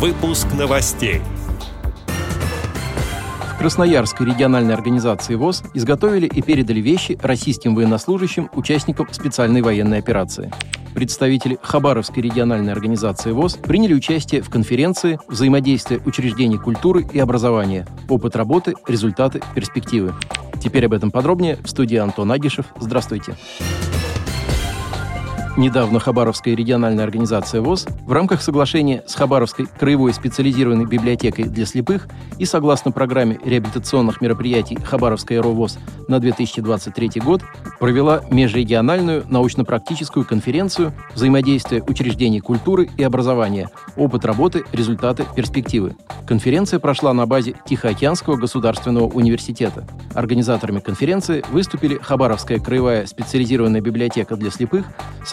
Выпуск новостей. В Красноярской региональной организации ВОЗ изготовили и передали вещи российским военнослужащим, участникам специальной военной операции. Представители Хабаровской региональной организации ВОЗ приняли участие в конференции «Взаимодействие учреждений культуры и образования. Опыт работы, результаты, перспективы». Теперь об этом подробнее в студии Антон Агишев. Здравствуйте. Здравствуйте. Недавно Хабаровская региональная организация ВОЗ в рамках соглашения с Хабаровской краевой специализированной библиотекой для слепых и согласно программе реабилитационных мероприятий Хабаровская РОВОЗ на 2023 год провела межрегиональную научно-практическую конференцию «Взаимодействие учреждений культуры и образования. Опыт работы, результаты, перспективы». Конференция прошла на базе Тихоокеанского государственного университета. Организаторами конференции выступили Хабаровская краевая специализированная библиотека для слепых,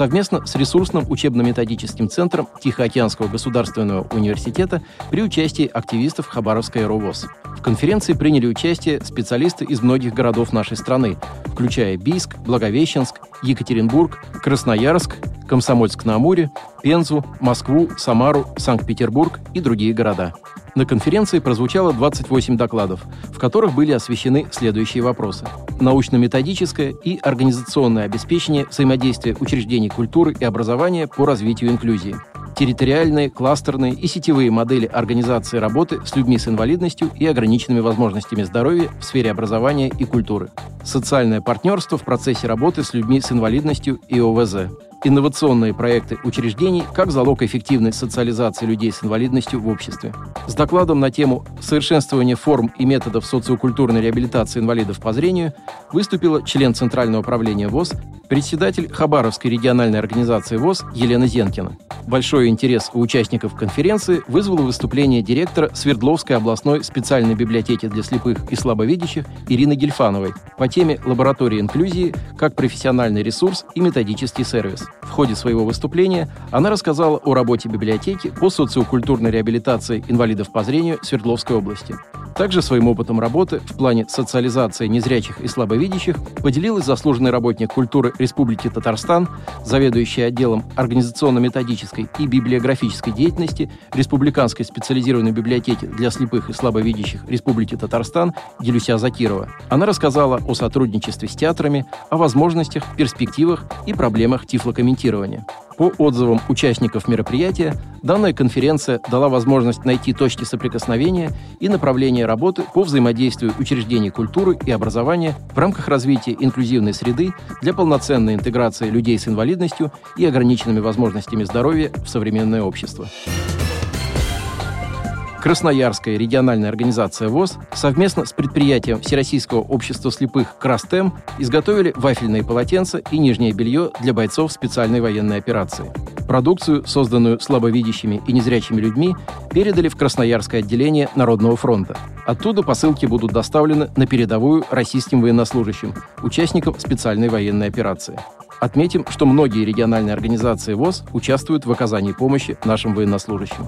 совместно с ресурсным учебно-методическим центром Тихоокеанского государственного университета при участии активистов Хабаровской РОВОЗ. В конференции приняли участие специалисты из многих городов нашей страны, включая Бийск, Благовещенск, Екатеринбург, Красноярск, Комсомольск-на-Амуре, Пензу, Москву, Самару, Санкт-Петербург и другие города. На конференции прозвучало 28 докладов, в которых были освещены следующие вопросы. Научно-методическое и организационное обеспечение взаимодействия учреждений культуры и образования по развитию инклюзии. Территориальные, кластерные и сетевые модели организации работы с людьми с инвалидностью и ограниченными возможностями здоровья в сфере образования и культуры, социальное партнерство в процессе работы с людьми с инвалидностью и ОВЗ, инновационные проекты учреждений как залог эффективной социализации людей с инвалидностью в обществе. С докладом на тему «Совершенствование форм и методов социокультурной реабилитации инвалидов по зрению» выступила член Центрального управления ВОЗ, председатель Хабаровской региональной организации ВОЗ Елена Зенкина. Большой интерес у участников конференции вызвало выступление директора Свердловской областной специальной библиотеки для слепых и слабовидящих Ирины Гельфановой по теме «Лаборатория инклюзии как профессиональный ресурс и методический сервис». В ходе своего выступления она рассказала о работе библиотеки по социокультурной реабилитации инвалидов по зрению Свердловской области. Также своим опытом работы в плане социализации незрячих и слабовидящих поделилась заслуженный работник культуры Республики Татарстан, заведующий отделом организационно-методической и библиографической деятельности Республиканской специализированной библиотеки для слепых и слабовидящих Республики Татарстан Гелюся Закирова. Она рассказала о сотрудничестве с театрами, о возможностях, перспективах и проблемах тифлокомментирования. По отзывам участников мероприятия, данная конференция дала возможность найти точки соприкосновения и направления работы по взаимодействию учреждений культуры и образования в рамках развития инклюзивной среды для полноценной интеграции людей с инвалидностью и ограниченными возможностями здоровья в современное общество. Красноярская региональная организация ВОЗ совместно с предприятием Всероссийского общества слепых «Крастем» изготовили вафельные полотенца и нижнее белье для бойцов специальной военной операции. Продукцию, созданную слабовидящими и незрячими людьми, передали в Красноярское отделение Народного фронта. Оттуда посылки будут доставлены на передовую российским военнослужащим, участникам специальной военной операции. Отметим, что многие региональные организации ВОЗ участвуют в оказании помощи нашим военнослужащим.